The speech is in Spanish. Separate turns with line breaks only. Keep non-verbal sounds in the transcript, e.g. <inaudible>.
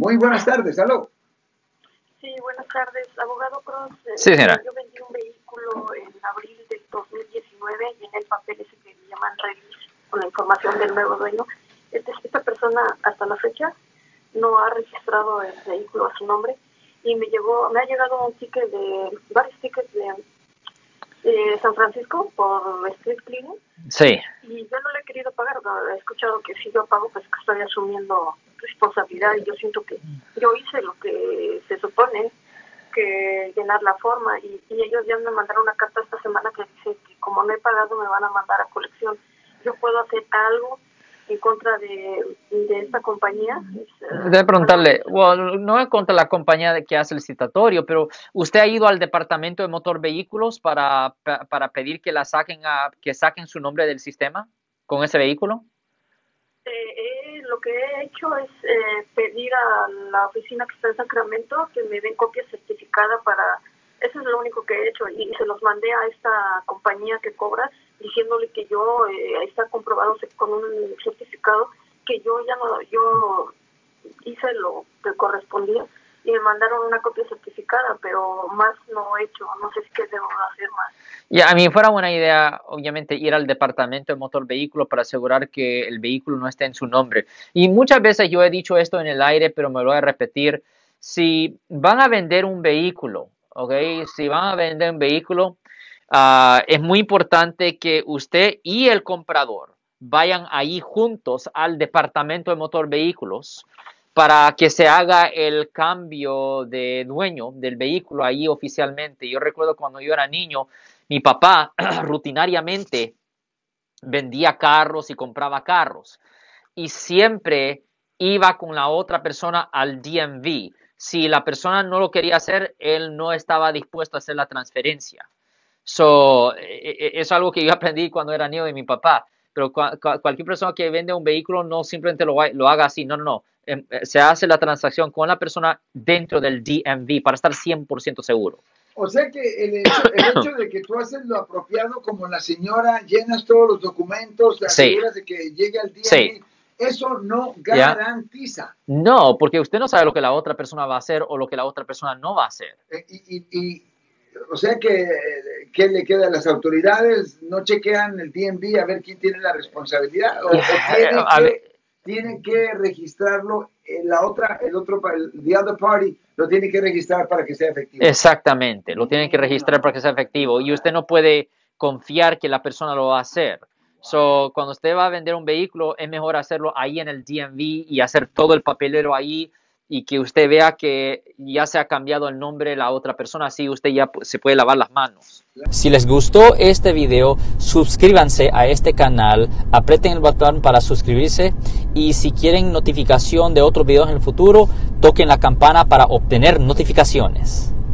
Muy buenas tardes, aló.
Sí, buenas tardes, abogado Cross. Eh,
Sí, señora.
Yo vendí un vehículo en abril del 2019 y en el papel ese que llaman release con la información del nuevo dueño. Este- esta persona hasta la fecha no ha registrado el vehículo a su nombre y me llegó, me ha llegado un ticket de varios tickets de, de San Francisco por street cleaning
Sí,
y yo no le he querido pagar, no, he escuchado que si yo pago, pues que estoy asumiendo responsabilidad y yo siento que yo hice lo que se supone que llenar la forma y, ellos ya me mandaron una carta esta semana que dice que como no he pagado me van a mandar a colección. Yo puedo hacer algo en contra de, de esta compañía. Eh,
debe preguntarle, well, no es contra la compañía de que hace el citatorio, pero ¿usted ha ido al departamento de motor vehículos para, pa- para pedir que la saquen a, que saquen su nombre del sistema con ese vehículo?
Lo que he hecho es eh, pedir a la oficina que está en Sacramento que me den copia certificada para... Eso es lo único que he hecho y se los mandé a esta compañía que cobra diciéndole que yo, eh, está comprobado con un certificado que yo ya no, yo hice lo que correspondía y me mandaron una copia certificada, pero más no he hecho, no sé qué debo hacer más.
Y a mí fuera buena idea, obviamente, ir al departamento de motor vehículo para asegurar que el vehículo no esté en su nombre. Y muchas veces yo he dicho esto en el aire, pero me lo voy a repetir. Si van a vender un vehículo, ¿ok? Si van a vender un vehículo, ah, es muy importante que usted y el comprador vayan ahí juntos al departamento de motor vehículos para que se haga el cambio de dueño del vehículo ahí oficialmente. Yo recuerdo cuando yo era niño, mi papá <clears throat> rutinariamente vendía carros y compraba carros y siempre iba con la otra persona al DMV. Si la persona no lo quería hacer, él no estaba dispuesto a hacer la transferencia. So, e- e- es algo que yo aprendí cuando era niño de mi papá. Pero cua- cua- cualquier persona que vende un vehículo no simplemente lo, lo haga así. No, no, no. Em, eh, Se hace la transacción con la persona dentro del DMV para estar 100% seguro.
O sea que el hecho, el <coughs> hecho de que tú haces lo apropiado como la señora, llenas todos los documentos, te
Sí.
aseguras de que llegue al día,
Sí.
eso no
Ya.
garantiza.
No, porque usted no sabe lo que la otra persona va a hacer o lo que la otra persona no va a hacer.
Eh, Y, y- y, o sea que, ¿qué le queda a las autoridades? ¿No chequean el DMV a ver quién tiene la responsabilidad? ¿O, o <laughs> tienen, que, tienen que registrarlo, la otra, el otro, el the other party lo tiene que registrar para que sea efectivo?
Exactamente, lo tienen que registrar para que sea efectivo y usted no puede confiar que la persona lo va a hacer. So, cuando usted va a vender un vehículo, es mejor hacerlo ahí en el DMV y hacer todo el papelero ahí y que usted vea que ya se ha cambiado el nombre de la otra persona, así usted ya se puede lavar las manos.
Si les gustó este video, suscríbanse a este canal, aprieten el botón para suscribirse y si quieren notificación de otros videos en el futuro, toquen la campana para obtener notificaciones.